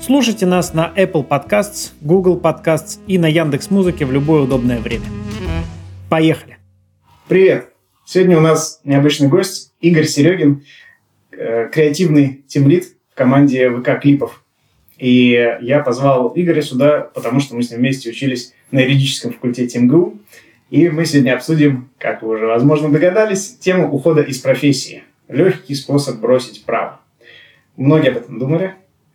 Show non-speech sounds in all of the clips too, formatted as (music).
Слушайте нас на Apple Podcasts, Google Podcasts и на Яндекс Музыке в любое удобное время. Поехали! Привет! Сегодня у нас необычный гость Игорь Серегин, э, креативный тимлит в команде ВК Клипов. И я позвал Игоря сюда, потому что мы с ним вместе учились на юридическом факультете МГУ. И мы сегодня обсудим, как вы уже, возможно, догадались, тему ухода из профессии. Легкий способ бросить право. Многие об этом думали,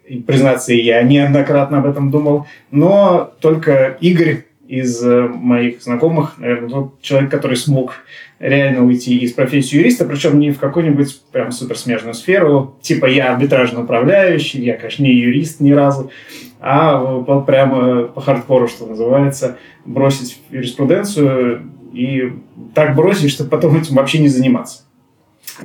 и, признаться, я неоднократно об этом думал, но только Игорь из э, моих знакомых, наверное, тот человек, который смог реально уйти из профессии юриста, причем не в какую-нибудь прям суперсмежную сферу, типа я арбитражный управляющий, я, конечно, не юрист ни разу, а вот прямо по хардкору, что называется, бросить юриспруденцию и так бросить, чтобы потом этим вообще не заниматься.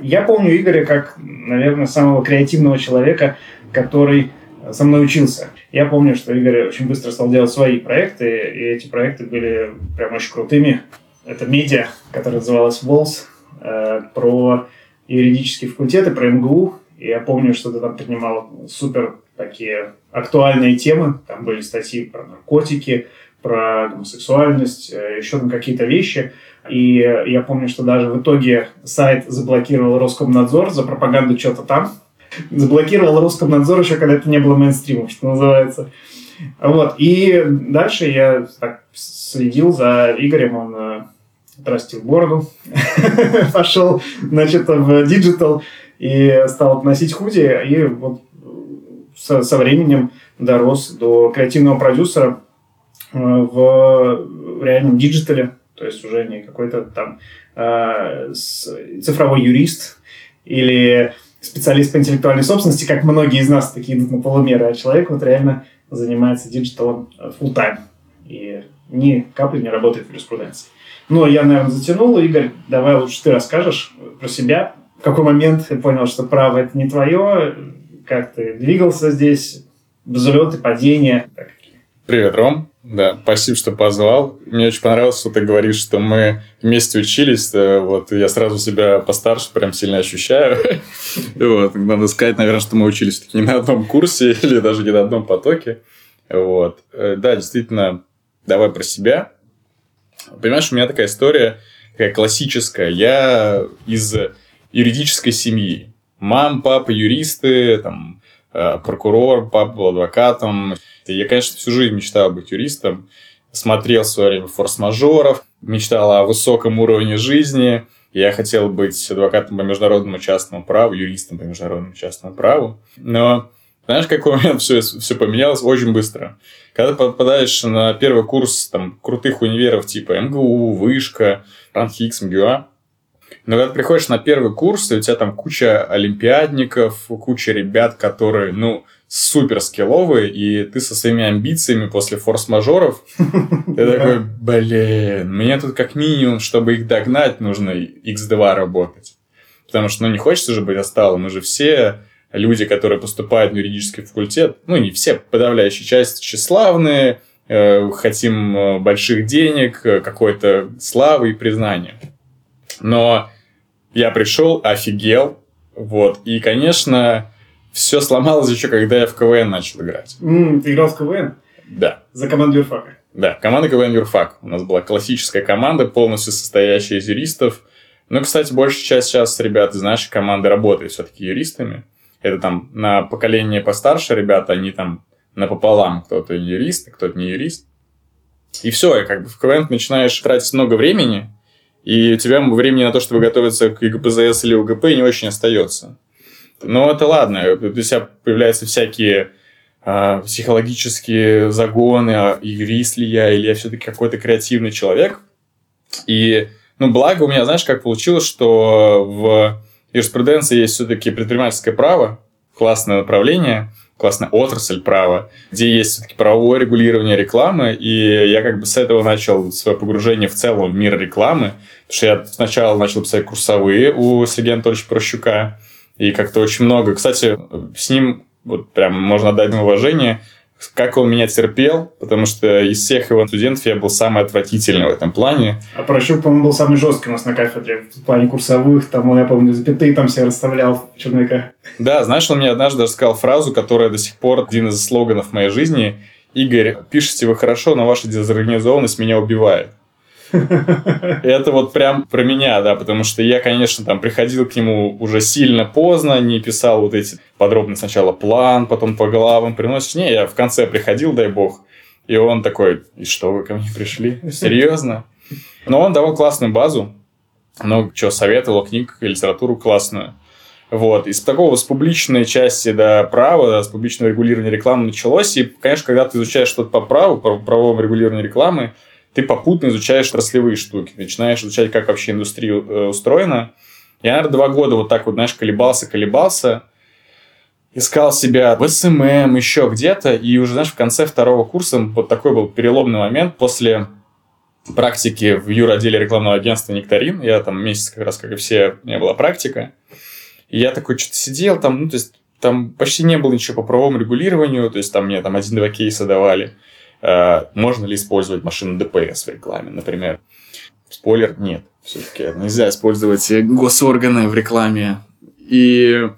Я помню Игоря как, наверное, самого креативного человека, который со мной учился. Я помню, что Игорь очень быстро стал делать свои проекты, и эти проекты были прям очень крутыми. Это медиа, которая называлась «Волс», э, про юридические факультеты, про МГУ. И я помню, что ты там принимал супер такие актуальные темы. Там были статьи про наркотики, про гомосексуальность, э, еще там какие-то вещи. И я помню, что даже в итоге сайт заблокировал Роскомнадзор за пропаганду что-то там. Заблокировал Роскомнадзор еще, когда это не было мейнстримом, что называется. Вот. И дальше я так следил за Игорем, он э, отрастил бороду, (laughs) пошел, значит, в digital и стал носить худи, и вот со, со временем дорос до креативного продюсера э, в реальном диджитале, то есть уже не какой-то там э, цифровой юрист или специалист по интеллектуальной собственности, как многие из нас такие идут на полумеры, а человек вот реально занимается диджиталом full time и ни капли не работает в юриспруденции. Ну, я, наверное, затянул. Игорь, давай лучше ты расскажешь про себя. В какой момент ты понял, что право это не твое? Как ты двигался здесь? Взлеты, падения? Привет, Ром. Да, спасибо, что позвал. Мне очень понравилось, что ты говоришь, что мы вместе учились. Вот я сразу себя постарше прям сильно ощущаю. (laughs) Вот. Надо сказать, наверное, что мы учились таки не на одном курсе (laughs) или даже не на одном потоке. Вот. Э, да, действительно, давай про себя. Понимаешь, у меня такая история, такая классическая. Я из юридической семьи. Мам, папа юристы, там, э, прокурор, папа был адвокатом. Я, конечно, всю жизнь мечтал быть юристом. Смотрел в свое время форс-мажоров, мечтал о высоком уровне жизни. Я хотел быть адвокатом по международному частному праву, юристом по международному частному праву. Но знаешь, какой момент (laughs) все, все поменялось очень быстро. Когда попадаешь на первый курс там, крутых универов типа МГУ, Вышка, РАНХИКС, МГУА, но когда ты приходишь на первый курс, и у тебя там куча олимпиадников, куча ребят, которые, ну, супер скилловые, и ты со своими амбициями после форс-мажоров, ты такой, блин, мне тут как минимум, чтобы их догнать, нужно x2 работать. Потому что, ну, не хочется же быть осталым, мы же все люди, которые поступают в юридический факультет, ну, не все, подавляющая часть тщеславные, э, хотим э, больших денег, э, какой-то славы и признания. Но я пришел, офигел, вот, и, конечно, все сломалось еще, когда я в КВН начал играть. Mm, ты играл в КВН? Да. За команду юрфака? Да, команда КВН юрфак. У нас была классическая команда, полностью состоящая из юристов. Ну, кстати, большая часть сейчас ребят из нашей команды работает все-таки юристами. Это там на поколение постарше ребята, они там напополам. Кто-то юрист, кто-то не юрист. И все, и как бы в КВН начинаешь тратить много времени, и у тебя времени на то, чтобы готовиться к ЕГПЗС или УГП, не очень остается. Но это ладно, у тебя появляются всякие э, психологические загоны, а юрист ли я, или я все-таки какой-то креативный человек. И, ну, благо у меня, знаешь, как получилось, что в юриспруденции есть все-таки предпринимательское право, классное направление, классная отрасль права, где есть все-таки правовое регулирование рекламы, и я как бы с этого начал свое погружение в целом в мир рекламы, потому что я сначала начал писать курсовые у Сергея Анатольевича Прощука, и как-то очень много. Кстати, с ним вот прям можно отдать ему уважение – как он меня терпел, потому что из всех его студентов я был самый отвратительный в этом плане. А Прощук, по-моему, был самый жесткий у нас на кафедре в плане курсовых, там, он, я помню, запятые там все расставлял в черновиках. Да, знаешь, он мне однажды даже сказал фразу, которая до сих пор один из слоганов моей жизни. Игорь, пишете вы хорошо, но ваша дезорганизованность меня убивает. Это вот прям про меня, да, потому что я, конечно, там приходил к нему уже сильно поздно, не писал вот эти подробно сначала план, потом по главам приносишь. Не, я в конце приходил, дай бог, и он такой, и что вы ко мне пришли? Серьезно? Но он давал классную базу, ну, что, советовал книг и литературу классную. Вот. Из такого с публичной части да, права, да, с публичного регулирования рекламы началось. И, конечно, когда ты изучаешь что-то по праву, по правовому регулированию рекламы, ты попутно изучаешь отраслевые штуки, начинаешь изучать, как вообще индустрия э, устроена. Я, наверное, два года вот так вот, знаешь, колебался, колебался, искал себя в SMM, еще где-то, и уже, знаешь, в конце второго курса вот такой был переломный момент после практики в юр-отделе рекламного агентства «Нектарин». Я там месяц как раз, как и все, у меня была практика. И я такой что-то сидел там, ну, то есть там почти не было ничего по правовому регулированию, то есть там мне там один-два кейса давали. Э, можно ли использовать машину ДПС в рекламе, например. Спойлер, нет. Все-таки нельзя использовать госорганы в рекламе. И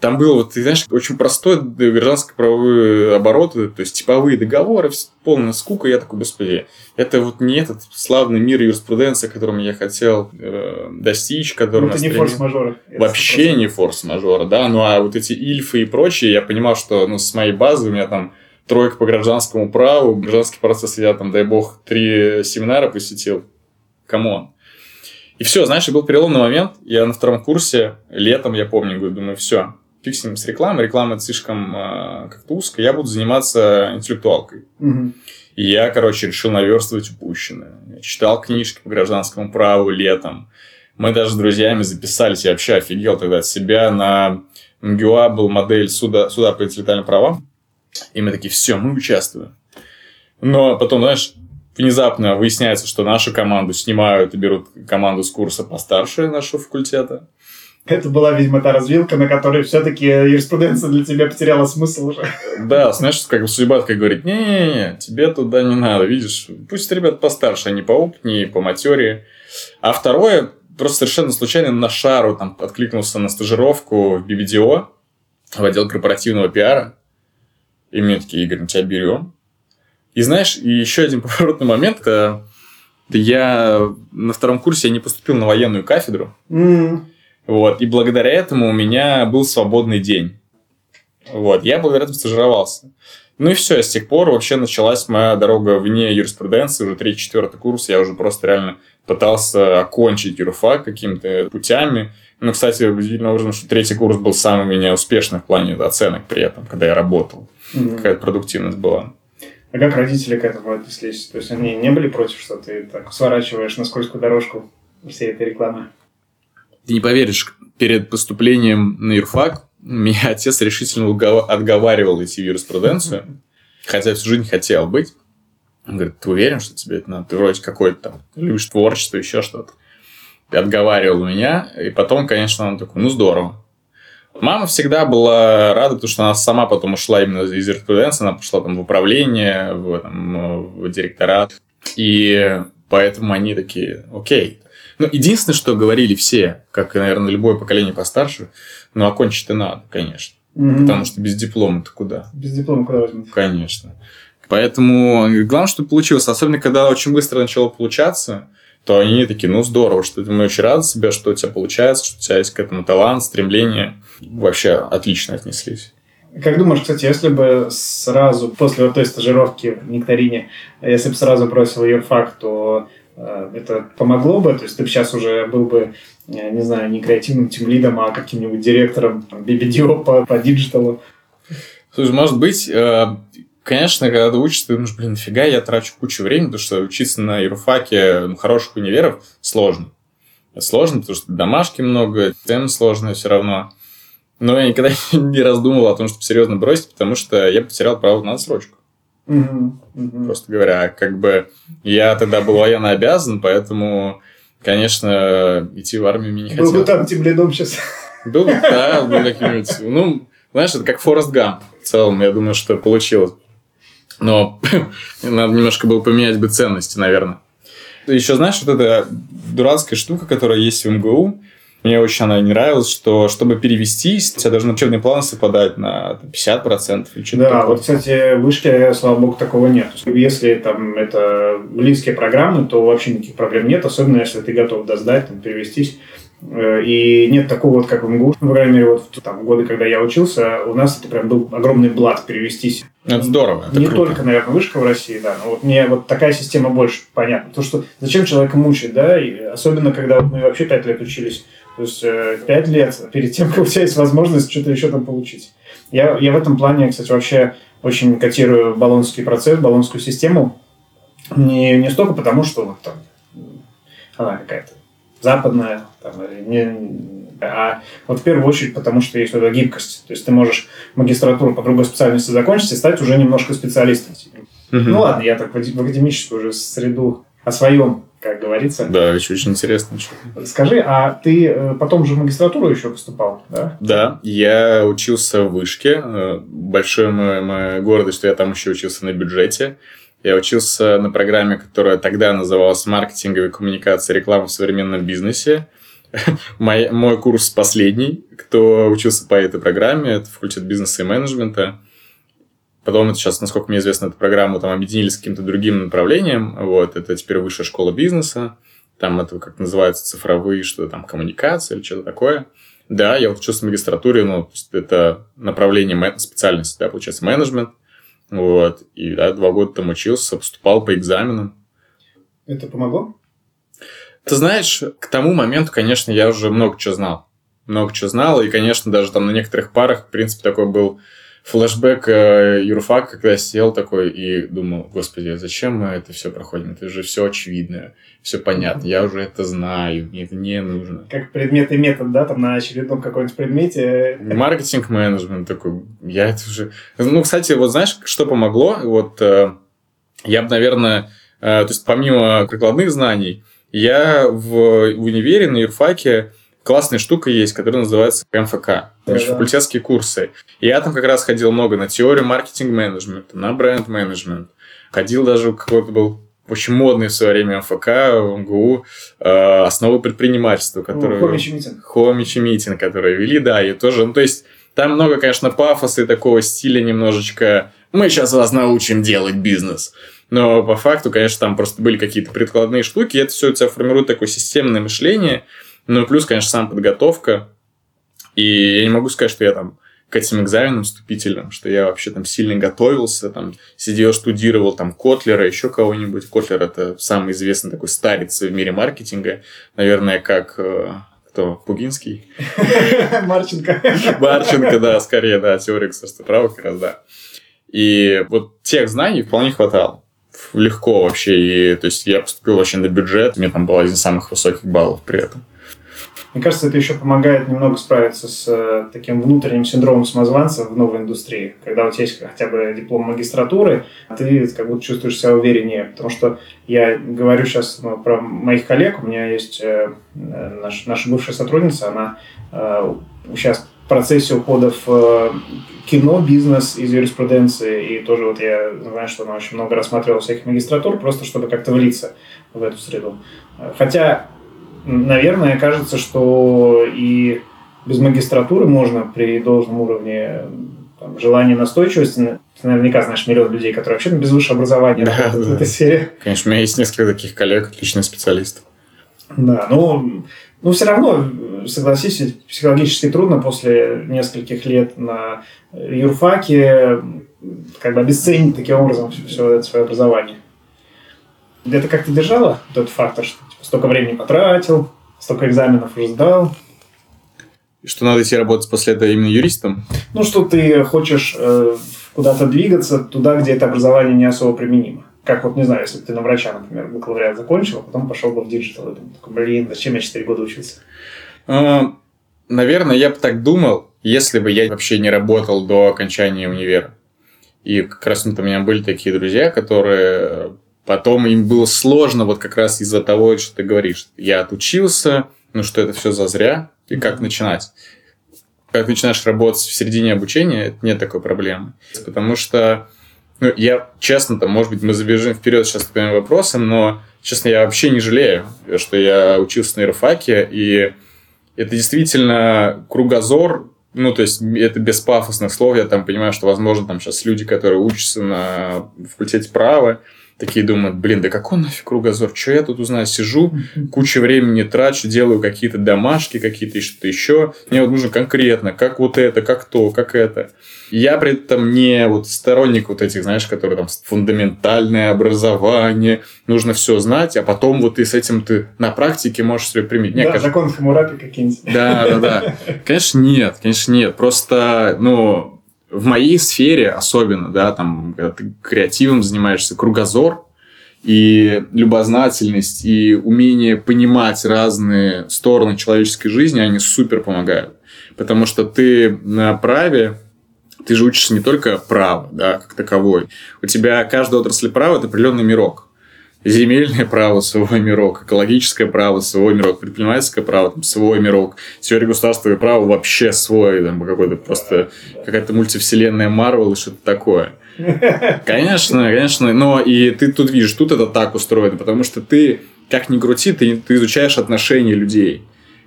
там было, вот, ты знаешь, очень простой гражданско-правовые обороты, то есть типовые договоры, полная скука. Я такой, господи, это вот не этот славный мир юриспруденции, которым я хотел э, достичь, которым ну, это не форс-мажоры. Вообще не форс-мажоры, да. Ну, а вот эти ильфы и прочие, я понимал, что ну, с моей базы у меня там тройка по гражданскому праву, гражданский процесс я там, дай бог, три семинара посетил. Come on. И все, знаешь, был переломный момент. Я на втором курсе, летом, я помню, говорю, думаю, все, фиг с ним с рекламой. Реклама слишком э, как-то узко. Я буду заниматься интеллектуалкой. Угу. И я, короче, решил наверстывать упущенное. Я читал книжки по гражданскому праву летом. Мы даже с друзьями записались. Я вообще офигел тогда от себя. На МГУА был модель суда, суда по интеллектуальным правам. И мы такие, все, мы участвуем. Но потом, знаешь, внезапно выясняется, что нашу команду снимают и берут команду с курса постарше нашего факультета. Это была, видимо, та развилка, на которой все-таки юриспруденция для тебя потеряла смысл уже. Да, знаешь, как бы судьба такая говорит, не-не-не, тебе туда не надо, видишь, пусть ребят постарше, они поопытнее, по материи. А второе, просто совершенно случайно на шару там откликнулся на стажировку в BBDO, в отдел корпоративного пиара. И мне такие, Игорь, мы тебя берем. И знаешь, и еще один (laughs) поворотный момент, это я на втором курсе я не поступил на военную кафедру. Mm. Вот, и благодаря этому у меня был свободный день. Вот, я благодаря этому стажировался. Ну и все, с тех пор вообще началась моя дорога вне юриспруденции, уже третий-четвертый курс, я уже просто реально пытался окончить юрфак какими-то путями. Ну, кстати, удивительно образом, что третий курс был самый у меня успешный в плане оценок при этом, когда я работал. Mm-hmm. Какая-то продуктивность была. А как родители к этому отнеслись? То есть они не были против, что ты так сворачиваешь на скользкую дорожку всей этой рекламы? Ты не поверишь, перед поступлением на юрфак меня (laughs) отец решительно отговаривал идти в юриспруденцию, хотя всю жизнь хотел быть. Он говорит, ты уверен, что тебе это надо? Ты вроде какой-то там, любишь творчество, еще что-то. Отговаривал меня. И потом, конечно, он такой, ну здорово. Мама всегда была рада, потому что она сама потом ушла именно из юриспруденции, она пошла там в управление, в, там, в директорат. И поэтому они такие, окей. Ну, единственное, что говорили все, как, наверное, любое поколение постарше, ну, окончить-то надо, конечно. Mm-hmm. Потому что без диплома-то куда? Без диплома куда возьмут? Конечно. Поэтому главное, что получилось. Особенно, когда очень быстро начало получаться, то они такие, ну, здорово, что мы очень рады себе, что у тебя получается, что у тебя есть к этому талант, стремление. Вообще отлично отнеслись. Как думаешь, кстати, если бы сразу после вот той стажировки в Нектарине, если бы сразу бросил юрфак, то э, это помогло бы? То есть ты бы сейчас уже был бы, э, не знаю, не креативным тимлидом, а каким-нибудь директором BBDO по, по диджиталу? Слушай, может быть, э, конечно, когда ты учишься, ты думаешь, блин, нафига я трачу кучу времени, потому что учиться на юрфаке ну, хороших универов сложно. Сложно, потому что домашки много, тем сложные все равно. Но я никогда (laughs) не раздумывал о том, чтобы серьезно бросить, потому что я потерял право на отсрочку. Просто говоря, как бы я тогда был военно обязан, поэтому, конечно, идти в армию мне не Был бы хотелось. там тимлидом сейчас. Был бы, да, был (laughs) каким-нибудь, ну, знаешь, это как Форест Гамп. В целом, я думаю, что получилось. Но (laughs) надо немножко было поменять бы ценности, наверное. Еще знаешь, вот эта дурацкая штука, которая есть в МГУ, мне очень она не нравилась, что чтобы перевестись, у тебя должны учебные планы совпадать на 50% или что-то Да, такое. вот, кстати, в вышке, слава богу, такого нет. Если там это близкие программы, то вообще никаких проблем нет, особенно если ты готов да, сдать, там, перевестись. Э, И нет такого вот, как в МГУ. По крайней мере, вот в там, годы, когда я учился, у нас это прям был огромный блат перевестись. Это здорово, это не круто. только, наверное, вышка в России, да, но вот мне вот такая система больше понятна. То, что зачем человека мучить, да, и особенно, когда вот мы вообще пять лет учились, то есть э, пять лет перед тем, как у тебя есть возможность что-то еще там получить. Я, я в этом плане, кстати, вообще очень котирую баллонский процесс, баллонскую систему. Не, не столько потому, что вот там она какая-то западная, там, или не, а вот в первую очередь потому, что есть вот эта гибкость. То есть ты можешь магистратуру по другой специальности закончить и стать уже немножко специалистом. Мгм. Ну ладно, я так в академическую уже среду о своем, как говорится. Да, еще очень интересно. Скажи, а ты э, потом же в магистратуру еще поступал, да? Да, я учился в Вышке. Э, Большой мой, моя гордость, что я там еще учился на бюджете. Я учился на программе, которая тогда называлась «Маркетинговая коммуникация реклама в современном бизнесе». (laughs) Мой, мой курс последний, кто учился по этой программе, это факультет бизнеса и менеджмента. Потом это сейчас, насколько мне известно, эту программу там объединили с каким-то другим направлением. Вот, это теперь высшая школа бизнеса. Там это как называется цифровые, что там коммуникация или что-то такое. Да, я учился в магистратуре, ну, то есть это направление, специальность, да, получается, менеджмент. Вот, и, да, два года там учился, поступал по экзаменам. Это помогло? Ты знаешь, к тому моменту, конечно, я уже много чего знал. Много чего знал, и, конечно, даже там на некоторых парах, в принципе, такой был флешбэк э, юрфак, когда я сидел такой и думал, господи, а зачем мы это все проходим? Это же все очевидно, все понятно, я уже это знаю, мне это не нужно. Как предмет и метод, да, там на очередном каком-нибудь предмете. Маркетинг-менеджмент такой, я это уже... Ну, кстати, вот знаешь, что помогло? Вот э, я бы, наверное, э, то есть помимо прикладных знаний, я в, в универе на юрфаке классная штука есть, которая называется МФК, межфакультетские курсы. И я там как раз ходил много на теорию маркетинг-менеджмента, на бренд-менеджмент. Ходил даже, какой-то был очень модный в свое время МФК в МГУ, э, основы предпринимательства, которые... Хомичий митинг. Хомичи митинг, которые вели, да, и тоже, ну, то есть, там много, конечно, пафоса и такого стиля немножечко. Мы сейчас вас научим делать бизнес. Но по факту, конечно, там просто были какие-то прикладные штуки, и это все у тебя формирует такое системное мышление. Ну, и плюс, конечно, сам подготовка. И я не могу сказать, что я там к этим экзаменам вступительным, что я вообще там сильно готовился, там сидел, штудировал там Котлера, еще кого-нибудь. Котлер это самый известный такой старец в мире маркетинга, наверное, как э, кто? Пугинский? (laughs) Марченко. Барченко, да, скорее, да, теория государства права как раз, да. И вот тех знаний вполне хватало. Легко вообще. И, то есть я поступил вообще на бюджет, у меня там был один из самых высоких баллов при этом. Мне кажется, это еще помогает немного справиться с э, таким внутренним синдромом самозванца в новой индустрии. Когда у тебя есть хотя бы диплом магистратуры, ты как будто чувствуешь себя увереннее. Потому что я говорю сейчас ну, про моих коллег. У меня есть э, наш, наша бывшая сотрудница, она э, сейчас в процессе ухода в э, кино, бизнес из юриспруденции. И тоже вот я знаю, что она очень много рассматривала всяких магистратур, просто чтобы как-то влиться в эту среду. Хотя наверное, кажется, что и без магистратуры можно при должном уровне там, желания настойчивости. Ты наверняка знаешь миллион людей, которые вообще без высшего образования Да, работают в да. этой сфере. Конечно, у меня есть несколько таких коллег, отличных специалистов. Да, но, но все равно, согласись, психологически трудно после нескольких лет на юрфаке как бы обесценить таким образом все, это свое образование. Это как-то держало этот фактор, что столько времени потратил, столько экзаменов уже сдал? И что надо идти работать после этого именно юристом? Ну, что ты хочешь э, куда-то двигаться туда, где это образование не особо применимо. Как вот, не знаю, если ты на врача, например, бакалавриат закончил, а потом пошел бы в digital, и думал, такой, блин, зачем я 4 года учился? А, наверное, я бы так думал, если бы я вообще не работал до окончания универа. И как раз у меня были такие друзья, которые потом им было сложно вот как раз из-за того, что ты говоришь. Я отучился, ну что это все зазря, и как начинать. Как начинаешь работать в середине обучения, это нет такой проблемы. Потому что, ну, я честно, там, может быть, мы забежим вперед сейчас к твоим вопросам, но, честно, я вообще не жалею, что я учился на иерофаке, и это действительно кругозор ну, то есть, это без пафосных слов. Я там понимаю, что, возможно, там сейчас люди, которые учатся на факультете права, такие думают, блин, да какой нафиг кругозор, что я тут узнаю, сижу, кучу времени трачу, делаю какие-то домашки, какие-то что-то еще. Мне вот нужно конкретно, как вот это, как то, как это. Я при этом не вот сторонник вот этих, знаешь, которые там фундаментальное образование, нужно все знать, а потом вот ты с этим ты на практике можешь себе применить. Да, кажется... закон Хамурапи какие-нибудь. Да, да, да. (laughs) Конечно, нет, конечно, нет. Просто, ну, в моей сфере особенно, да, там, когда ты креативом занимаешься, кругозор и любознательность, и умение понимать разные стороны человеческой жизни, они супер помогают. Потому что ты на праве, ты же учишься не только право, да, как таковой. У тебя каждая отрасль права – это определенный мирок земельное право, свой мирок, экологическое право, свой мирок, предпринимательское право, там, свой мирок, теория государства и право вообще свой, там, какой-то просто какая-то мультивселенная Марвел и что-то такое. (laughs) Конечно, конечно, но и ты тут видишь, тут это так устроено, потому что ты, как ни крути, ты, ты изучаешь отношения людей.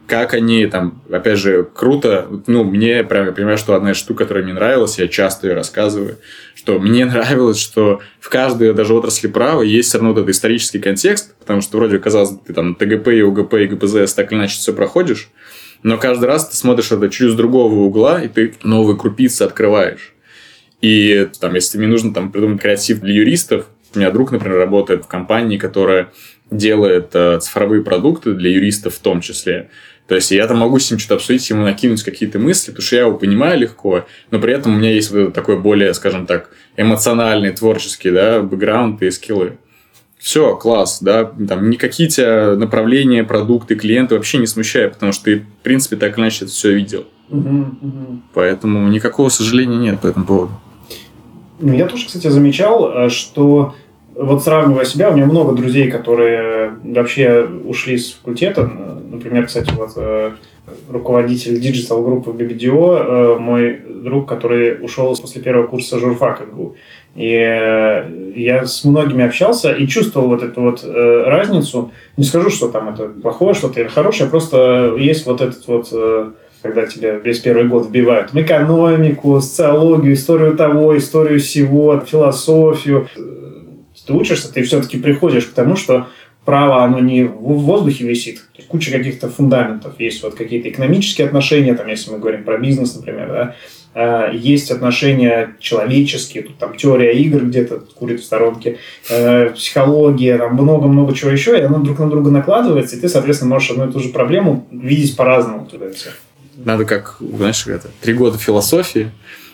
Как они там, опять же, круто, ну, мне прям, я понимаю, что одна из штук, которая мне нравилась, я часто ее рассказываю, что мне (laughs) нравилось, что в каждой даже отрасли права есть все равно вот этот исторический контекст, потому что вроде казалось, ты там ТГП и УГП и ГПЗС так или иначе все проходишь, но каждый раз ты смотришь это с другого угла, и ты новые крупицы открываешь. И там, если мне нужно там придумать креатив для юристов, у меня друг, например, работает в компании, которая делает э, цифровые продукты для юристов в том числе. То есть я там могу с ним что-то обсудить, ему накинуть какие-то мысли, потому что я его понимаю легко, но при этом у меня есть вот такой более, скажем так, эмоциональный, творческий, да, бэкграунд и скиллы. Все, класс, да, там никакие тебя направления, продукты, клиенты вообще не смущают, потому что ты, в принципе, так или иначе это все видел. Угу, угу. Поэтому никакого сожаления нет по этому поводу. Ну, я тоже, кстати, замечал, э, что вот сравнивая себя, у меня много друзей, которые вообще ушли с факультета. Например, кстати, вот э, руководитель digital группы BBDO, э, мой друг, который ушел после первого курса юрфака ГУ. И э, я с многими общался и чувствовал вот эту вот разницу. Не скажу, что там это плохое что-то или хорошее, просто есть вот этот вот когда тебе весь первый год вбивают в экономику, социологию, историю того, историю всего, философию ты учишься, ты все-таки приходишь к тому, что право, оно не в воздухе висит. Куча каких-то фундаментов. Есть вот какие-то экономические отношения, там, если мы говорим про бизнес, например, да, а, есть отношения человеческие, тут там теория игр где-то курит в сторонке, э, психология, там много-много чего еще, и оно друг на друга накладывается, и ты, соответственно, можешь одну и ту же проблему видеть по-разному. Туда все. Надо как, знаешь, это, три года философии,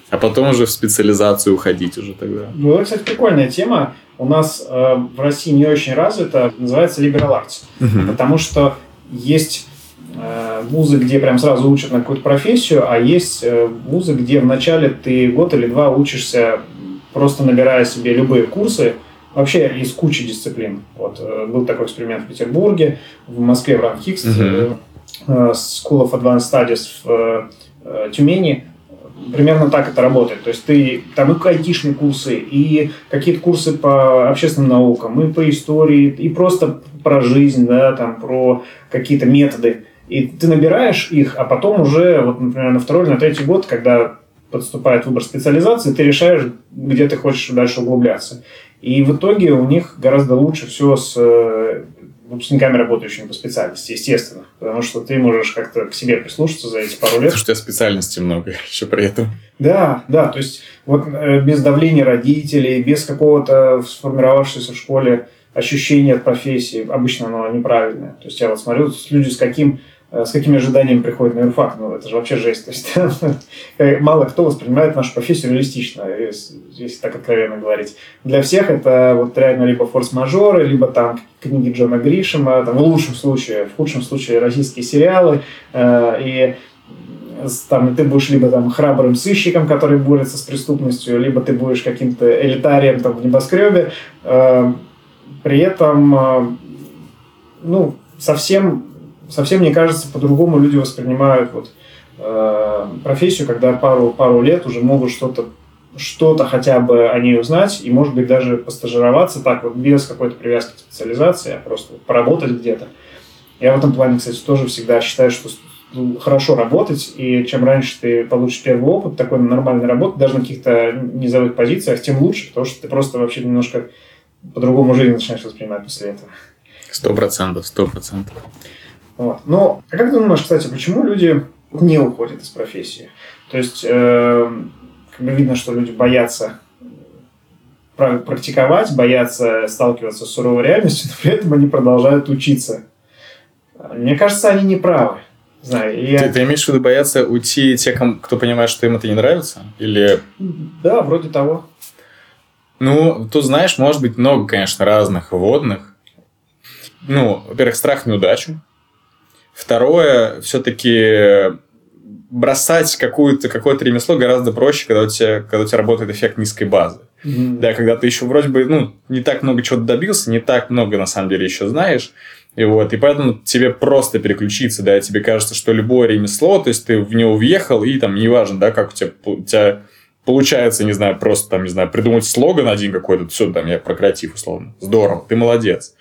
а потом уже в специализацию уходить уже тогда. Ну, это, кстати, прикольная тема. У нас э, в России не очень развита, называется liberal arts. Угу. Потому что есть э, вузы, где прям сразу учат на какую-то профессию, а есть э, вузы, где вначале ты год или два учишься, просто набирая себе любые курсы, вообще из кучи дисциплин. Вот, э, был такой эксперимент в Петербурге, в Москве в Ранхикс, угу. э, School of Advanced Studies в э, Тюмени примерно так это работает. То есть ты там и айтишные курсы, и какие-то курсы по общественным наукам, и по истории, и просто про жизнь, да, там про какие-то методы. И ты набираешь их, а потом уже, вот, например, на второй или на третий год, когда подступает выбор специализации, ты решаешь, где ты хочешь дальше углубляться. И в итоге у них гораздо лучше все с выпускниками, работающими по специальности, естественно. Потому что ты можешь как-то к себе прислушаться за эти пару лет. Потому что у тебя специальности много (laughs) еще при этом. Да, да. То есть вот э, без давления родителей, без какого-то сформировавшегося в школе ощущение от профессии, обычно оно неправильное. То есть я вот смотрю, люди с каким с какими ожиданиями приходит на юрфак. Ну, это же вообще жесть. То есть, (laughs) э, мало кто воспринимает нашу профессию реалистично, если, если так откровенно говорить. Для всех это вот реально либо форс-мажоры, либо там книги Джона Гришема, там, в лучшем случае, в худшем случае российские сериалы. Э, и там ты будешь либо там храбрым сыщиком, который борется с преступностью, либо ты будешь каким-то элитарием там в небоскребе. Э, при этом, э, ну, совсем совсем, мне кажется, по-другому люди воспринимают вот, э, профессию, когда пару, пару лет уже могут что-то что-то хотя бы о ней узнать и, может быть, даже постажироваться так вот без какой-то привязки к специализации, а просто вот поработать где-то. Я в этом плане, кстати, тоже всегда считаю, что ну, хорошо работать, и чем раньше ты получишь первый опыт такой нормальной работы, даже на каких-то низовых позициях, тем лучше, потому что ты просто вообще немножко по-другому жизнь начинаешь воспринимать после этого. Сто процентов, сто процентов. Вот. Но а как ты думаешь, кстати, почему люди не уходят из профессии? То есть, э, как бы видно, что люди боятся практиковать, боятся сталкиваться с суровой реальностью, но при этом они продолжают учиться. Мне кажется, они не правы. Знаю, я... ты, ты имеешь в виду бояться уйти те, кто понимает, что им это не нравится? Или... Да, вроде того. Ну, тут, знаешь, может быть много, конечно, разных вводных. Ну, во-первых, страх неудачи. Второе, все-таки бросать какую-то, какое-то ремесло гораздо проще, когда у тебя, когда у тебя работает эффект низкой базы. Mm-hmm. Да, когда ты еще вроде бы ну, не так много чего добился, не так много на самом деле еще знаешь. И вот, и поэтому тебе просто переключиться, да, тебе кажется, что любое ремесло, то есть ты в него въехал, и там неважно, да, как у тебя, у тебя получается, не знаю, просто там, не знаю, придумать слоган один какой-то, все, там, я про креатив условно. Здорово, ты молодец.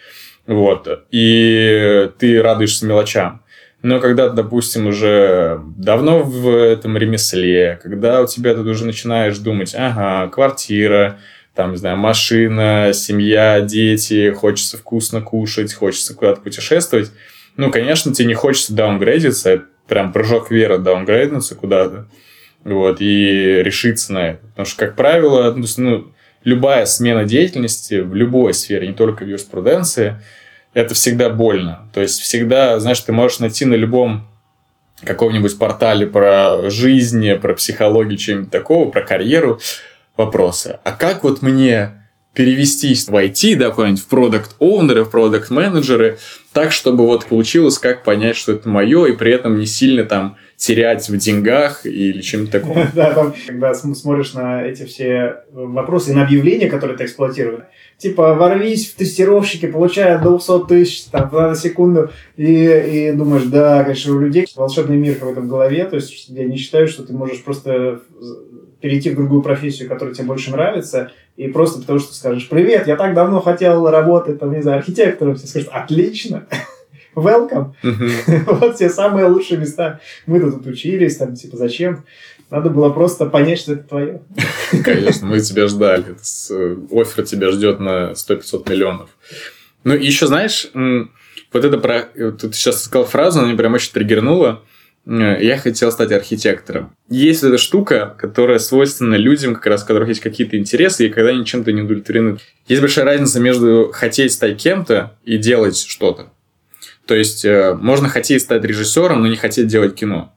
Вот. И ты радуешься мелочам. Но когда, допустим, уже давно в этом ремесле, когда у тебя тут уже начинаешь думать, ага, квартира, там, не знаю, машина, семья, дети, хочется вкусно кушать, хочется куда-то путешествовать, ну, конечно, тебе не хочется даунгрейдиться, прям прыжок веры даунгрейднуться куда-то, вот, и решиться на это. Потому что, как правило, ну, ну любая смена деятельности в любой сфере, не только в юриспруденции – это всегда больно. То есть всегда, знаешь, ты можешь найти на любом каком-нибудь портале про жизнь, про психологию, чем-нибудь такого, про карьеру вопросы. А как вот мне перевестись в IT, да, куда-нибудь в продукт оунеры в продукт менеджеры так, чтобы вот получилось, как понять, что это мое, и при этом не сильно там терять в деньгах или чем-то таком. (laughs) Да, там, когда смотришь на эти все вопросы и на объявления, которые ты эксплуатируешь, типа, ворвись в тестировщики, получая до 200 тысяч там, на секунду, и, и думаешь, да, конечно, у людей волшебный мир какой-то в голове, то есть я не считаю, что ты можешь просто перейти в другую профессию, которая тебе больше нравится, и просто потому что скажешь, привет, я так давно хотел работать, там, не знаю, архитектором, все скажут, отлично, (laughs) welcome, (laughs) вот все самые лучшие места, мы тут учились, там, типа, зачем? Надо было просто понять, что это твое. (laughs) Конечно, мы тебя ждали. Э, офер тебя ждет на 100-500 миллионов. Ну, и еще, знаешь, вот это про... Ты сейчас сказал фразу, она меня прям очень триггернула. Э, я хотел стать архитектором. Есть эта штука, которая свойственна людям, как раз у которых есть какие-то интересы, и когда они чем-то не удовлетворены. Есть большая разница между хотеть стать кем-то и делать что-то. То есть, э, можно хотеть стать режиссером, но не хотеть делать кино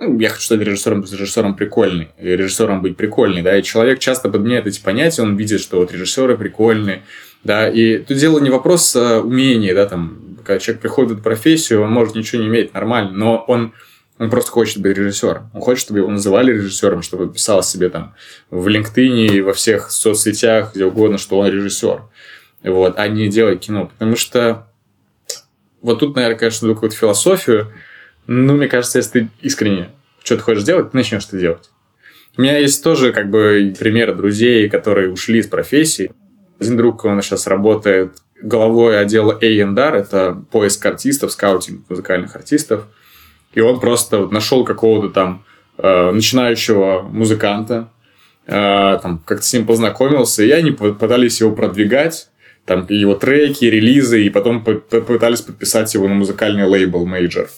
ну, я хочу стать режиссером, режиссером прикольный, и режиссером быть прикольный, да, и человек часто подменяет эти понятия, он видит, что вот режиссеры прикольные, да, и тут дело не вопрос а, умения, да, там, когда человек приходит в профессию, он может ничего не иметь, нормально, но он он просто хочет быть режиссером. Он хочет, чтобы его называли режиссером, чтобы писал себе там в LinkedIn и во всех соцсетях, где угодно, что он режиссер. Вот, а не делать кино. Потому что вот тут, наверное, конечно, какую-то философию ну, мне кажется, если ты искренне что ты хочешь делать, ты начнешь это делать. У меня есть тоже как бы примеры друзей, которые ушли из профессии. Один друг, он сейчас работает головой отдела A&R, это поиск артистов, скаутинг музыкальных артистов. И он просто вот нашел какого-то там э, начинающего музыканта, э, там как-то с ним познакомился, и они пытались его продвигать, там его треки, релизы, и потом пытались подписать его на музыкальный лейбл Major.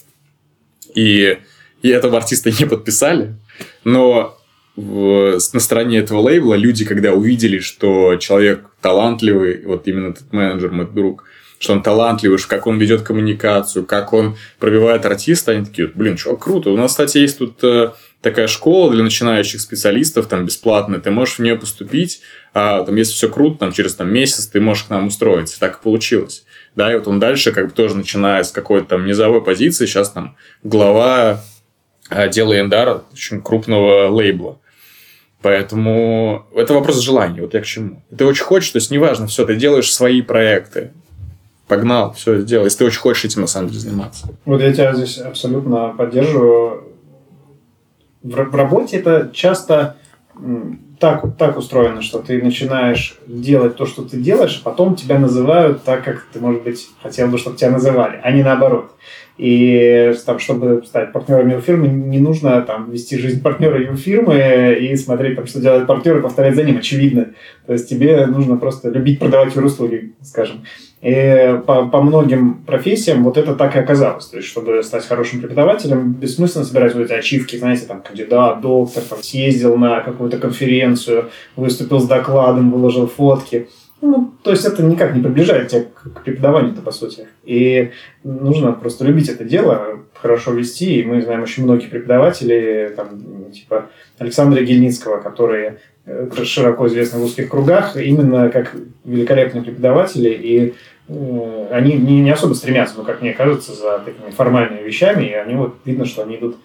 И, и этого артиста не подписали. Но в, на стороне этого лейбла люди, когда увидели, что человек талантливый, вот именно этот менеджер, мой друг, что он талантливый, как он ведет коммуникацию, как он пробивает артиста, они такие, блин, что круто. У нас, кстати, есть тут э, такая школа для начинающих специалистов, там, бесплатная, ты можешь в нее поступить, а там, если все круто, там, через там, месяц ты можешь к нам устроиться. Так и получилось. Да, и вот он дальше, как бы тоже начиная с какой-то там низовой позиции, сейчас там глава отдела Эндара, очень крупного лейбла. Поэтому это вопрос желания. Вот я к чему. Ты очень хочешь, то есть неважно, все, ты делаешь свои проекты. Погнал, все сделай. Если ты очень хочешь этим на самом деле заниматься. Вот я тебя здесь абсолютно поддерживаю. В, в работе это часто так, так устроено, что ты начинаешь делать то, что ты делаешь, а потом тебя называют так, как ты, может быть, хотел бы, чтобы тебя называли, а не наоборот. И там, чтобы стать партнером его фирмы, не нужно там, вести жизнь партнера его фирмы и смотреть, там, что делает партнер, и повторять за ним, очевидно. То есть тебе нужно просто любить продавать его услуги, скажем. И по, по многим профессиям вот это так и оказалось. То есть, чтобы стать хорошим преподавателем, бессмысленно собирать вот эти ачивки, знаете, там, кандидат, доктор, там, съездил на какую-то конференцию, выступил с докладом, выложил фотки – ну, то есть это никак не приближает тебя к преподаванию-то, по сути. И нужно просто любить это дело, хорошо вести. И мы знаем очень многих преподавателей, там, типа Александра Гельницкого, которые э, широко известны в узких кругах, именно как великолепные преподаватели. И они не, не особо стремятся, ну, как мне кажется, за такими формальными вещами. И они вот видно, что они идут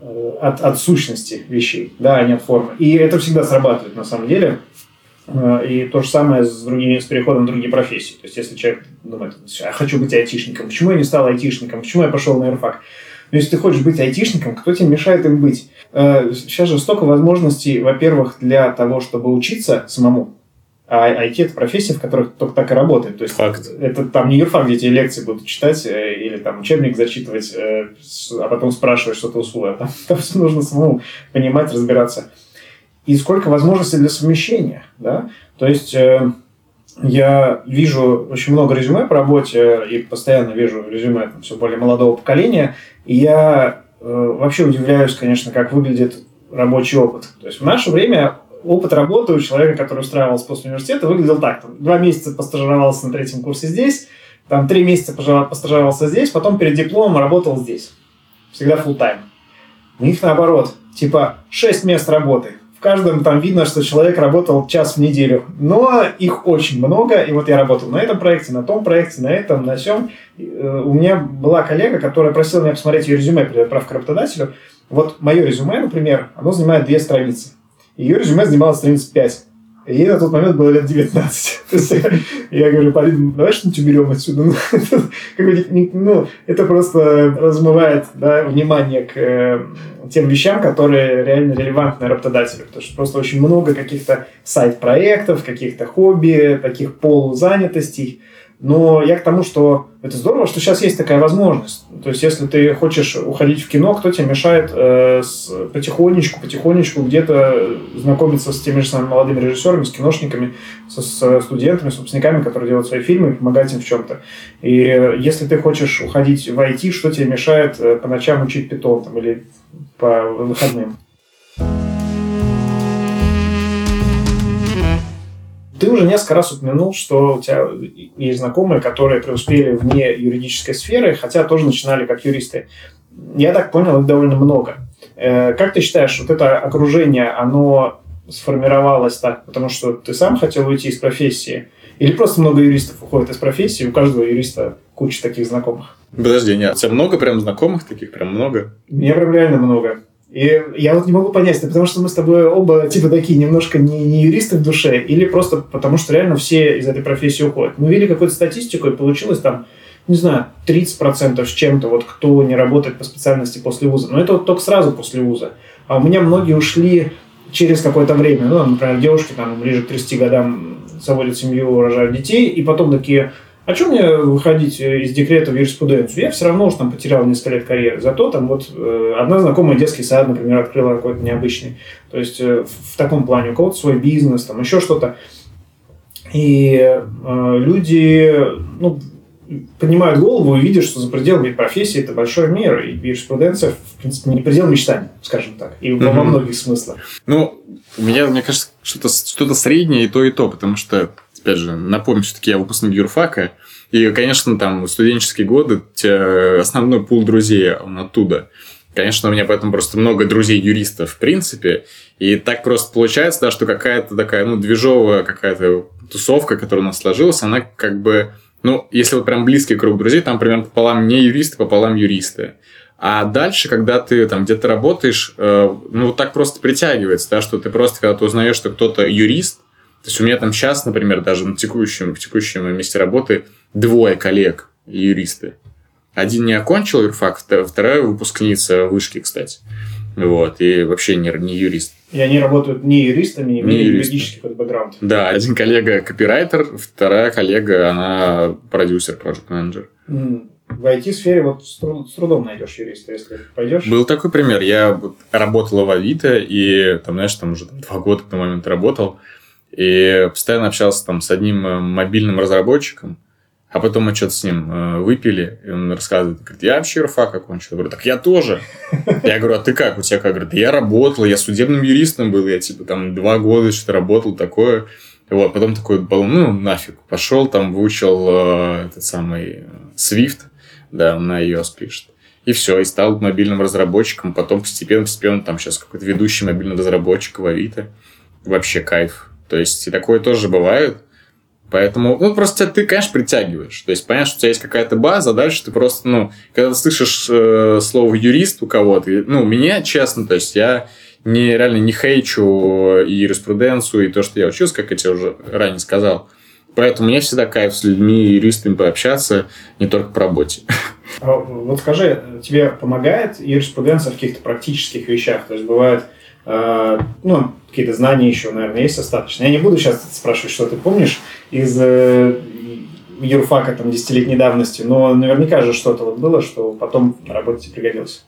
э, от, от сущности вещей, да, а не от формы. И это всегда срабатывает на самом деле. Э, и то же самое с, другими, с переходом в другие профессии. То есть, если человек думает, я хочу быть айтишником, почему я не стал айтишником, почему я пошел на РФАК? Но если ты хочешь быть айтишником, кто тебе мешает им быть? Э, сейчас же столько возможностей, во-первых, для того, чтобы учиться самому. А IT – это профессия, в которой только так и работает. То есть Факт. это там не юрфак, где тебе лекции будут читать э, или там учебник зачитывать, а потом спрашивать что-то условие. (laughs) Там, там все нужно самому понимать, разбираться и сколько возможностей для совмещения. Да? То есть э, я вижу очень много резюме по работе и постоянно вижу резюме там, все более молодого поколения, и я э, вообще удивляюсь, конечно, как выглядит рабочий опыт. То есть в наше время опыт работы у человека, который устраивался после университета, выглядел так. Там, два месяца постажировался на третьем курсе здесь, там три месяца постажировался здесь, потом перед дипломом работал здесь. Всегда full time. У них наоборот, типа шесть мест работы, каждом там видно, что человек работал час в неделю. Но их очень много. И вот я работал на этом проекте, на том проекте, на этом, на всем. Э, у меня была коллега, которая просила меня посмотреть ее резюме перед отправкой работодателю. Вот мое резюме, например, оно занимает две страницы. Ее резюме занимало страниц пять. И ей на тот момент было лет 19. (laughs) я говорю, Полин, давай что-нибудь уберем отсюда. (laughs) Ну, ну, это просто размывает внимание к э, тем вещам, которые реально релевантны работодателю. Потому что просто очень много каких-то сайт-проектов, каких-то хобби, таких полузанятостей, но я к тому, что это здорово, что сейчас есть такая возможность. То есть, если ты хочешь уходить в кино, кто тебе мешает э, с, потихонечку, потихонечку где-то знакомиться с теми же самыми молодыми режиссерами, с киношниками, со, с студентами, с выпускниками, которые делают свои фильмы, помогать им в чем-то. И если ты хочешь уходить в IT, что тебе мешает э, по ночам учить питон там, или по выходным? Ты уже несколько раз упомянул, что у тебя есть знакомые, которые преуспели вне юридической сферы, хотя тоже начинали как юристы. Я так понял, их довольно много. Э, как ты считаешь, вот это окружение, оно сформировалось так, потому что ты сам хотел уйти из профессии? Или просто много юристов уходит из профессии, у каждого юриста куча таких знакомых? Подожди, нет, у тебя много прям знакомых таких, прям много? Мне прям реально много. И я вот не могу понять, это потому что мы с тобой оба типа такие немножко не, не юристы в душе, или просто потому что реально все из этой профессии уходят. Мы видели какую-то статистику, и получилось там, не знаю, 30% с чем-то, вот кто не работает по специальности после вуза. Но это вот только сразу после вуза. А у меня многие ушли через какое-то время. Ну, например, девушки там ближе к 30 годам заводят семью, рожают детей, и потом такие, а что мне выходить э, из декрета в юриспруденцию? Я все равно уж там потерял несколько лет карьеры. Зато там вот э, одна знакомая детский сад, например, открыла какой-то необычный. То есть э, в, в таком плане у кого-то свой бизнес, там еще что-то. И э, люди, ну, поднимают голову и видят, что за пределами профессии это большой мир, и юриспруденция, в принципе, не предел мечтаний, скажем так, и во многих смыслах. Ну, у меня, мне кажется, что-то что среднее и то, и то, потому что, опять же, напомню, все-таки я выпускник юрфака, и, конечно, там, студенческие годы, основной пул друзей, он оттуда. Конечно, у меня поэтому просто много друзей-юристов, в принципе, и так просто получается, да, что какая-то такая, ну, движовая какая-то тусовка, которая у нас сложилась, она как бы, ну, если вот прям близкий круг друзей, там примерно пополам не юристы, пополам юристы. А дальше, когда ты там где-то работаешь, э, ну, так просто притягивается, да, что ты просто, когда ты узнаешь, что кто-то юрист, то есть у меня там сейчас, например, даже на текущем, в текущем месте работы двое коллег юристы. Один не окончил юрфак, вто- вторая выпускница вышки, кстати. Вот, и вообще не, не юрист. И они работают не юристами, не имея юридический бэкграунд. Да, один коллега копирайтер, вторая коллега, она продюсер, проект менеджер М, В IT-сфере вот с, тру- с трудом найдешь юриста, если пойдешь. Был такой пример. Я вот работал в Авито, и там, знаешь, там уже два года к тому моменту работал, и постоянно общался там с одним э, мобильным разработчиком, а потом мы что-то с ним э, выпили, и он рассказывает, говорит, я вообще юрфак окончил. Я говорю, так я тоже. Я говорю, а ты как? У тебя как? Говорит, «Да я работал, я судебным юристом был, я типа там два года что-то работал, такое. Вот, потом такой был, ну, нафиг, пошел, там выучил э, этот самый э, Swift, да, на iOS пишет. И все, и стал мобильным разработчиком, потом постепенно, постепенно, там сейчас какой-то ведущий мобильный разработчик в Авито. Вообще кайф. То есть, и такое тоже бывает. Поэтому, ну, просто ты, конечно, притягиваешь. То есть, понятно, что у тебя есть какая-то база, а дальше ты просто, ну, когда ты слышишь э, слово юрист у кого-то, ну, меня, честно, то есть, я не, реально не хейчу и юриспруденцию, и то, что я учился, как я тебе уже ранее сказал. Поэтому мне всегда кайф с людьми, юристами пообщаться, не только по работе. А Вот скажи, тебе помогает юриспруденция в каких-то практических вещах? То есть бывает, ну, какие-то знания еще, наверное, есть достаточно. Я не буду сейчас спрашивать, что ты помнишь из э, юрфака там десятилетней давности, но наверняка же что-то вот было, что потом на работе пригодилось.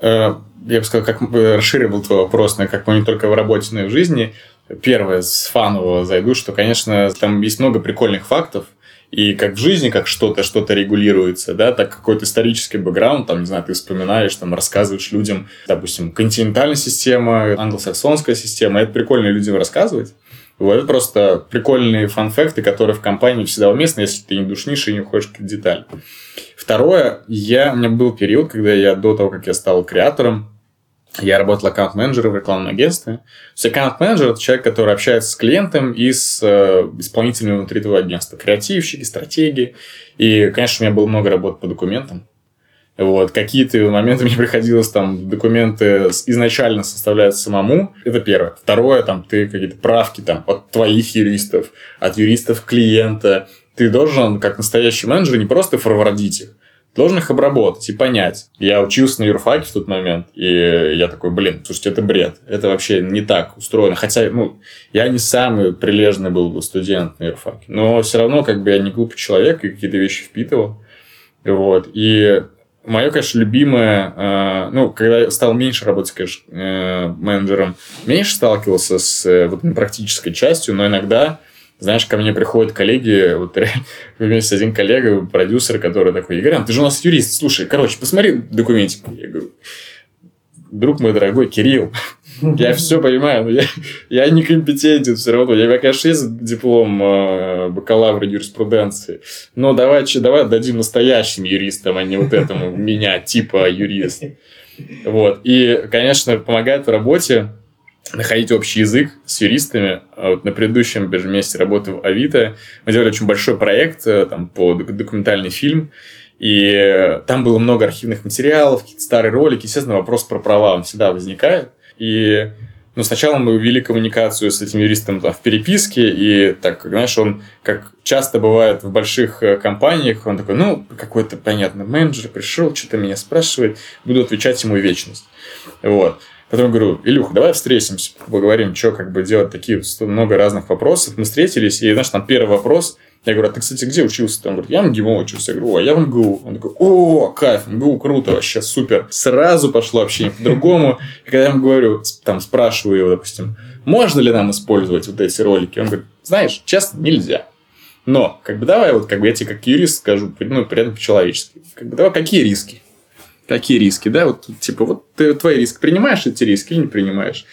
Э, Я бы сказал, как расширил твой вопрос, на как мы не только в работе, но и в жизни. Первое, с фанового зайду, что, конечно, там есть много прикольных фактов, и как в жизни, как что-то, что-то регулируется, да, так какой-то исторический бэкграунд, там, не знаю, ты вспоминаешь, там, рассказываешь людям, допустим, континентальная система, англосаксонская система, это прикольно людям рассказывать. Вот, это просто прикольные фан-факты, которые в компании всегда уместны, если ты не душнишь и не уходишь в детали. Второе, я, у меня был период, когда я до того, как я стал креатором, я работал аккаунт-менеджером в рекламном агентстве. То есть аккаунт-менеджер – это человек, который общается с клиентом и с э, исполнителями внутри твоего агентства. Креативщики, стратегии. И, конечно, у меня было много работы по документам. Вот. Какие-то моменты (laughs) мне приходилось там документы изначально составлять самому. Это первое. Второе, там ты какие-то правки там от твоих юристов, от юристов клиента. Ты должен, как настоящий менеджер, не просто форвардить их, должен их обработать и понять. Я учился на юрфаке в тот момент, и я такой, блин, слушайте, это бред. Это вообще не так устроено. Хотя, ну, я не самый прилежный был бы студент на юрфаке. Но все равно, как бы, я не глупый человек и какие-то вещи впитывал. Вот. И мое, конечно, любимое, э, ну, когда я стал меньше работать, конечно, э, менеджером, меньше сталкивался с э, вот, практической частью, но иногда, знаешь, ко мне приходят коллеги, вот (laughs) вместе один коллега, продюсер, который такой, Игорян, ты же у нас юрист, слушай, короче, посмотри документик. Я говорю, друг мой дорогой Кирилл, (laughs) я все понимаю, но я, я некомпетентен все равно. Меня, конечно, есть диплом э, бакалавра юриспруденции. Но давай, давай дадим настоящим юристам, а не вот этому меня, типа юрист. Вот. И, конечно, помогает в работе находить общий язык с юристами. А Вот на предыдущем месте работы в Авито мы делали очень большой проект э, там, по док- документальный фильм. И там было много архивных материалов, какие-то старые ролики. Естественно, вопрос про права он всегда возникает. И ну, сначала мы ввели коммуникацию с этим юристом там, в переписке, и так, знаешь, он, как часто бывает в больших э, компаниях, он такой, ну, какой-то, понятно, менеджер пришел, что-то меня спрашивает, буду отвечать ему вечность. Вот. Потом говорю, Илюх, давай встретимся, поговорим, что как бы делать такие много разных вопросов. Мы встретились, и, знаешь, там первый вопрос, я говорю, а ты, кстати, где учился? Он говорит, я в МГИМО учился. Я говорю, о, я в МГУ. Он такой, о, кайф, МГУ круто, вообще супер. Сразу пошло общение по-другому. И когда я ему говорю, там, спрашиваю его, допустим, можно ли нам использовать вот эти ролики? Он говорит, знаешь, честно, нельзя. Но, как бы давай, вот как бы я тебе как юрист скажу, ну, примерно по-человечески. Как бы давай, какие риски? Какие риски, да? Вот, типа, вот ты твои риски принимаешь эти риски или не принимаешь?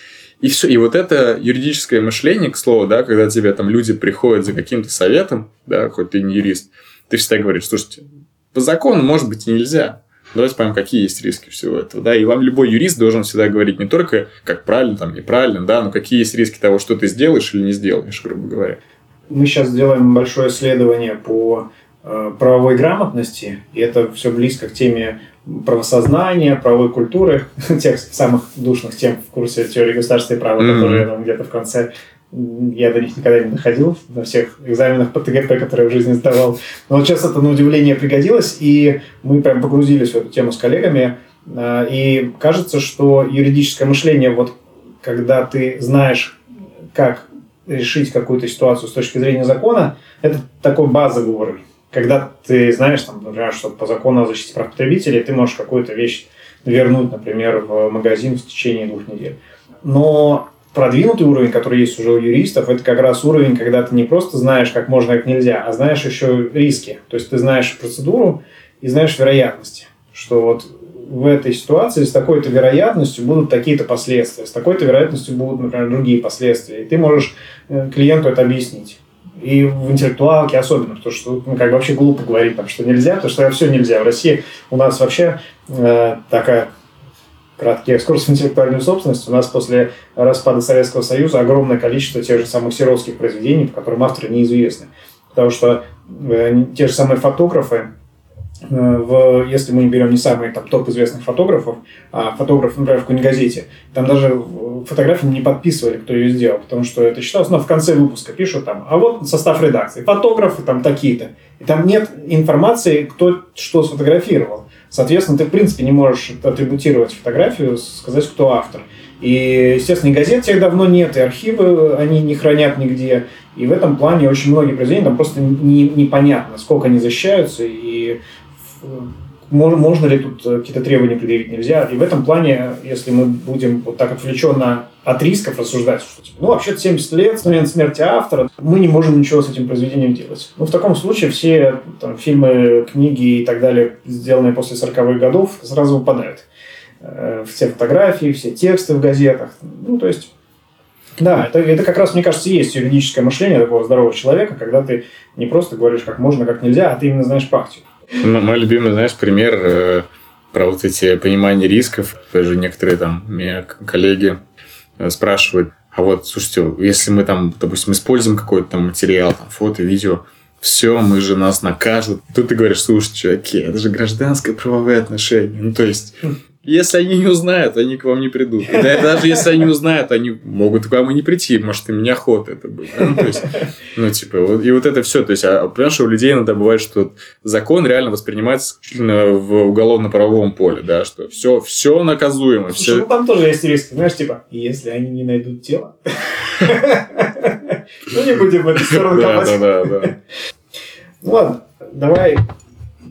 И все. И вот это юридическое мышление, к слову, да, когда тебе там люди приходят за каким-то советом, да, хоть ты не юрист, ты всегда говоришь, слушайте, по закону, может быть, и нельзя. Давайте поймем, какие есть риски всего этого. Да? И вам любой юрист должен всегда говорить не только, как правильно, там, неправильно, да, но какие есть риски того, что ты сделаешь или не сделаешь, грубо говоря. Мы сейчас делаем большое исследование по э, правовой грамотности, и это все близко к теме правосознания, правовой культуры, (laughs) тех самых душных тем в курсе теории государства и права, mm-hmm. которые там где-то в конце я до них никогда не доходил на всех экзаменах по ТГП, которые я в жизни сдавал. Но вот сейчас это на удивление пригодилось, и мы прям погрузились в эту тему с коллегами. А, и кажется, что юридическое мышление, вот когда ты знаешь, как решить какую-то ситуацию с точки зрения закона, это такой базовый уровень. Когда ты знаешь, там, например, что по закону о защите прав потребителей ты можешь какую-то вещь вернуть, например, в магазин в течение двух недель. Но продвинутый уровень, который есть уже у юристов, это как раз уровень, когда ты не просто знаешь, как можно, как нельзя, а знаешь еще риски. То есть ты знаешь процедуру и знаешь вероятности, что вот в этой ситуации с такой-то вероятностью будут такие-то последствия, с такой-то вероятностью будут, например, другие последствия. И ты можешь э, клиенту это объяснить. И в интеллектуалке особенно, потому что ну, как бы вообще глупо говорить, там, что нельзя, потому что все нельзя. В России у нас вообще э, такая краткий экскурс в интеллектуальную собственность. У нас после распада Советского Союза огромное количество тех же самых серовских произведений, по которым авторы неизвестны. Потому что э, те же самые фотографы, в, если мы не берем не самые там, топ известных фотографов, а фотограф, например, в какой-нибудь газете, там даже фотографию не подписывали, кто ее сделал, потому что это считалось, но ну, в конце выпуска пишут там, а вот состав редакции, фотографы там такие-то. И там нет информации, кто что сфотографировал. Соответственно, ты, в принципе, не можешь атрибутировать фотографию, сказать, кто автор. И, естественно, и газет тех давно нет, и архивы они не хранят нигде. И в этом плане очень многие произведения там просто не, непонятно, сколько они защищаются, и можно ли тут какие-то требования предъявить, нельзя. И в этом плане, если мы будем вот так отвлеченно от рисков рассуждать, что типа, ну, вообще-то 70 лет с момента смерти автора, мы не можем ничего с этим произведением делать. Ну, в таком случае все там, фильмы, книги и так далее, сделанные после 40-х годов, сразу выпадают. Э, все фотографии, все тексты в газетах. Ну, то есть да, это, это как раз, мне кажется, и есть юридическое мышление такого здорового человека, когда ты не просто говоришь, как можно, как нельзя, а ты именно знаешь практику. Мой любимый, знаешь, пример э, про вот эти понимания рисков. Даже некоторые там меня коллеги Э, спрашивают, а вот, слушайте, если мы там, допустим, используем какой-то там материал, там, фото, видео, все, мы же нас накажут. Тут ты говоришь, слушайте, чуваки, это же гражданское правовые отношения. Ну, то есть, если они не узнают, они к вам не придут. И даже если они узнают, они могут к вам и не прийти. Может, им неохота это будет. Ну, то есть, ну, типа, вот, и вот это все. То есть, а, понимаешь, у людей иногда бывает, что закон реально воспринимается в уголовно-правовом поле, да, что все, все наказуемо. Слушай, все... ну, там тоже есть риски, знаешь, типа, если они не найдут тело, (laughs) ну, не будем в эту сторону копать. Да, да, да. Ну, ладно, давай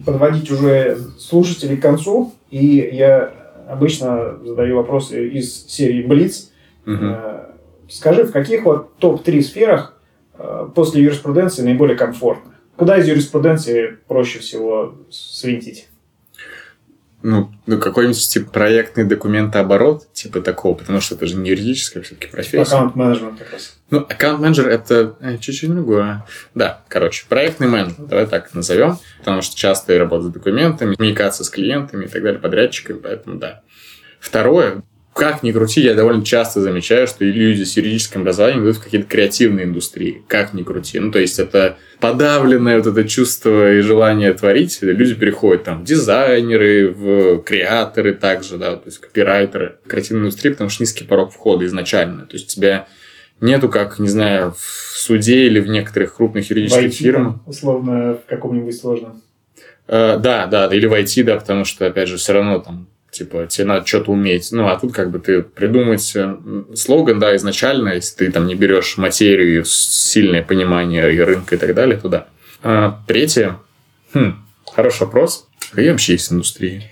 подводить уже слушателей к концу. И я обычно задаю вопросы из серии Блиц. Угу. Скажи, в каких вот топ-3 сферах э, после юриспруденции наиболее комфортно? Куда из юриспруденции проще всего свинтить? Ну, ну какой-нибудь типа проектный документооборот, типа такого, потому что это же не юридическая все-таки профессия. Аккаунт-менеджмент как раз. Ну, аккаунт-менеджер это э, чуть-чуть другое. Да, короче, проектный менеджер, давай так назовем, потому что часто я работаю с документами, коммуникация с клиентами и так далее, подрядчиками, поэтому да. Второе, как ни крути, я довольно часто замечаю, что люди с юридическим образованием идут в какие-то креативные индустрии. Как ни крути. Ну, то есть, это подавленное вот это чувство и желание творить. Люди переходят там в дизайнеры, в креаторы также, да, то есть копирайтеры в креативной индустрии, потому что низкий порог входа изначально. То есть, тебя нету, как, не знаю, в суде или в некоторых крупных юридических фирмах. Условно, в каком-нибудь сложном. Uh, да, да, или в IT, да, потому что, опять же, все равно там Типа, тебе надо что-то уметь. Ну, а тут как бы ты придумать э, слоган, да, изначально, если ты там не берешь материю, сильное понимание и рынка и так далее, туда. А, третье. Хм, хороший вопрос. Какие вообще есть индустрии?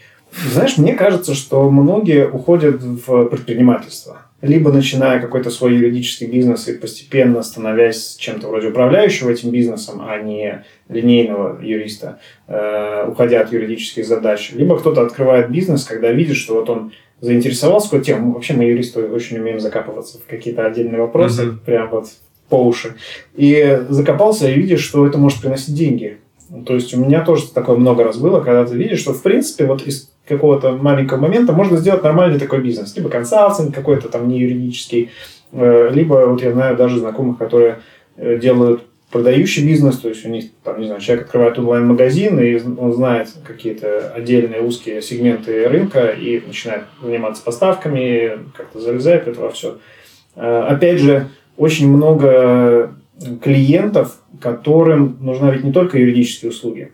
Знаешь, мне кажется, что многие уходят в предпринимательство. либо начиная какой-то свой юридический бизнес и постепенно становясь чем-то вроде управляющего этим бизнесом, а не линейного юриста, э, уходя от юридических задач, либо кто-то открывает бизнес, когда видит, что вот он заинтересовался какой-то темой. Вообще мы юристы очень умеем закапываться в какие-то отдельные вопросы, mm-hmm. прям вот по уши. И закопался и видишь, что это может приносить деньги. То есть у меня тоже такое много раз было, когда ты видишь, что в принципе вот из какого-то маленького момента можно сделать нормальный такой бизнес. Либо консалтинг какой-то там не юридический, э, либо вот я знаю даже знакомых, которые э, делают продающий бизнес, то есть у них, там, не знаю, человек открывает онлайн-магазин, и он знает какие-то отдельные узкие сегменты рынка и начинает заниматься поставками, как-то залезает это во все. Э, опять же, очень много клиентов, которым нужна ведь не только юридические услуги.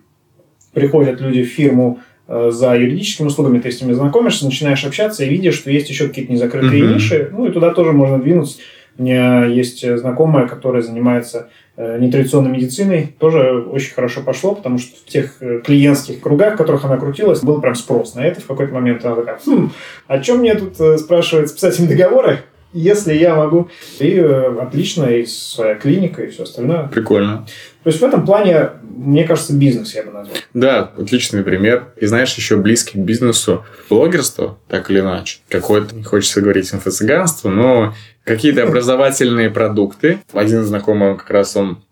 Приходят люди в фирму э, за юридическими услугами, ты с ними знакомишься, начинаешь общаться и видишь, что есть еще какие-то незакрытые mm-hmm. ниши, ну и туда тоже можно двинуться. У меня есть знакомая, которая занимается нетрадиционной медициной, тоже очень хорошо пошло, потому что в тех э, клиентских кругах, в которых она крутилась, был прям спрос на это. В какой-то момент она такая, хм, а чем мне тут, спрашивает, списать им договоры? Если я могу. И э, отлично, и своя клиника, и все остальное. Прикольно. То есть в этом плане, мне кажется, бизнес я бы назвал. Да, отличный пример. И знаешь, еще близкий к бизнесу блогерство, так или иначе. Какое-то, не хочется говорить инфо-цыганство, но какие-то (laughs) образовательные продукты. Один знакомый, как раз он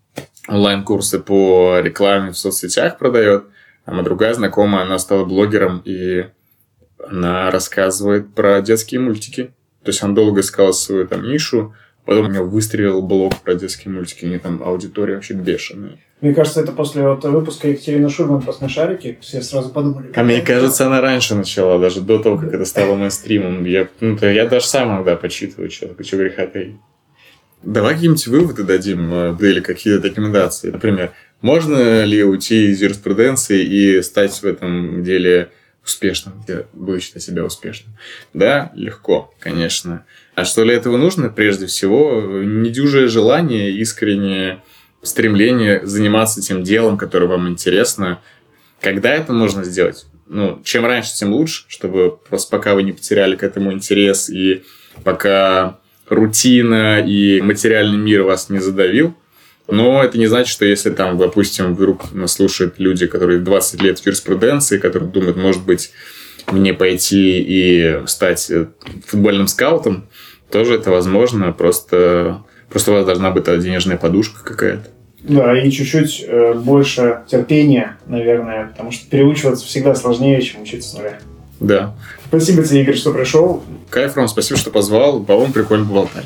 онлайн-курсы по рекламе в соцсетях продает, а моя другая знакомая, она стала блогером, и она рассказывает про детские мультики. То есть он долго искал свою там нишу, потом у него выстрелил блог про детские мультики, у него там аудитория вообще бешеная. Мне кажется, это после вот выпуска Екатерины Шурман про смешарики, все сразу подумали. А мне кажется, она раньше начала, даже до того, как это стало мейнстримом. Я, ну, я даже сам иногда почитываю, что, что греха таить. Давай какие-нибудь выводы дадим э, или какие-то рекомендации. Например, можно ли уйти из юриспруденции и стать в этом деле успешным, я буду считать себя успешным. Да, легко, конечно. А что для этого нужно? Прежде всего, недюжее желание, искреннее стремление заниматься тем делом, которое вам интересно. Когда это можно сделать? Ну, чем раньше, тем лучше, чтобы просто пока вы не потеряли к этому интерес и пока рутина и материальный мир вас не задавил, но это не значит, что если там, допустим, вдруг нас слушают люди, которые 20 лет в юриспруденции, которые думают, может быть, мне пойти и стать э, футбольным скаутом, тоже это возможно, просто, просто у вас должна быть денежная подушка какая-то. Да, и чуть-чуть э, больше терпения, наверное, потому что переучиваться всегда сложнее, чем учиться с нуля. Да. Спасибо тебе, Игорь, что пришел. Кайф, Ром, спасибо, что позвал. По-моему, прикольно поболтали.